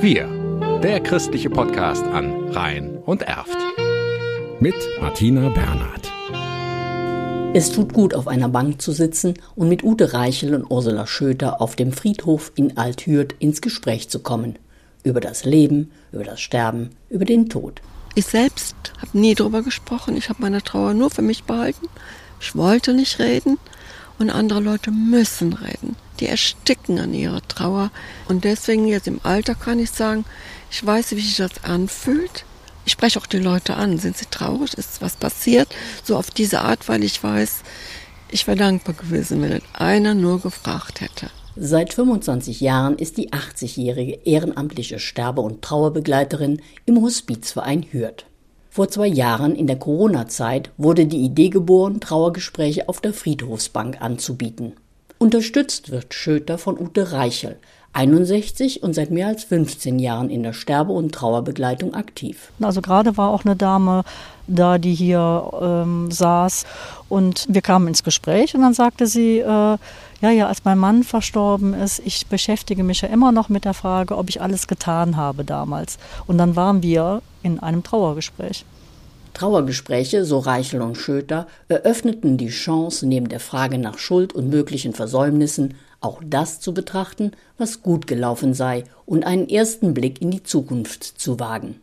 Wir, der christliche Podcast an Rhein und Erft. Mit Martina Bernhard. Es tut gut, auf einer Bank zu sitzen und mit Ute Reichel und Ursula Schöter auf dem Friedhof in Althürth ins Gespräch zu kommen. Über das Leben, über das Sterben, über den Tod. Ich selbst habe nie darüber gesprochen. Ich habe meine Trauer nur für mich behalten. Ich wollte nicht reden und andere Leute müssen reden. Die ersticken an ihrer Trauer. Und deswegen jetzt im Alter kann ich sagen, ich weiß, wie sich das anfühlt. Ich spreche auch die Leute an. Sind sie traurig? Ist was passiert? So auf diese Art, weil ich weiß, ich wäre dankbar gewesen, wenn einer nur gefragt hätte. Seit 25 Jahren ist die 80-jährige ehrenamtliche Sterbe- und Trauerbegleiterin im Hospizverein Hürth. Vor zwei Jahren in der Corona-Zeit wurde die Idee geboren, Trauergespräche auf der Friedhofsbank anzubieten. Unterstützt wird Schöter von Ute Reichel, 61 und seit mehr als 15 Jahren in der Sterbe- und Trauerbegleitung aktiv. Also gerade war auch eine Dame da, die hier ähm, saß und wir kamen ins Gespräch und dann sagte sie, äh, ja, ja, als mein Mann verstorben ist, ich beschäftige mich ja immer noch mit der Frage, ob ich alles getan habe damals. Und dann waren wir in einem Trauergespräch. Trauergespräche, so Reichel und Schöter, eröffneten die Chance, neben der Frage nach Schuld und möglichen Versäumnissen auch das zu betrachten, was gut gelaufen sei und einen ersten Blick in die Zukunft zu wagen.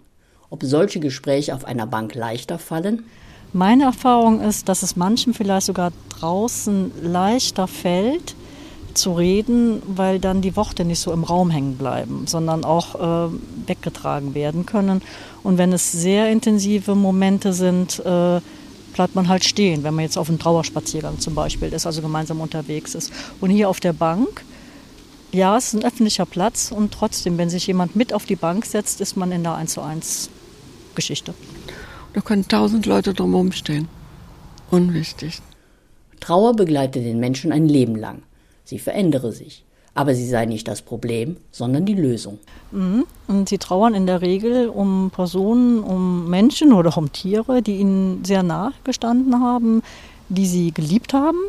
Ob solche Gespräche auf einer Bank leichter fallen? Meine Erfahrung ist, dass es manchen vielleicht sogar draußen leichter fällt, zu reden, weil dann die Worte nicht so im Raum hängen bleiben, sondern auch äh, weggetragen werden können. Und wenn es sehr intensive Momente sind, äh, bleibt man halt stehen, wenn man jetzt auf einem Trauerspaziergang zum Beispiel ist, also gemeinsam unterwegs ist. Und hier auf der Bank, ja, es ist ein öffentlicher Platz und trotzdem, wenn sich jemand mit auf die Bank setzt, ist man in der 1 zu 1 Geschichte. Da können tausend Leute drumherum stehen. Unwichtig. Trauer begleitet den Menschen ein Leben lang. Sie verändere sich. Aber sie sei nicht das Problem, sondern die Lösung. Mhm. Und sie trauern in der Regel um Personen, um Menschen oder um Tiere, die ihnen sehr nahe gestanden haben, die sie geliebt haben.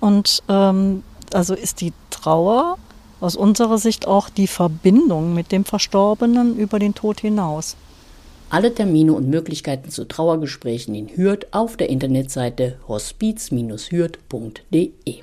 Und ähm, also ist die Trauer aus unserer Sicht auch die Verbindung mit dem Verstorbenen über den Tod hinaus. Alle Termine und Möglichkeiten zu Trauergesprächen in Hürth auf der Internetseite hospiz-hürth.de.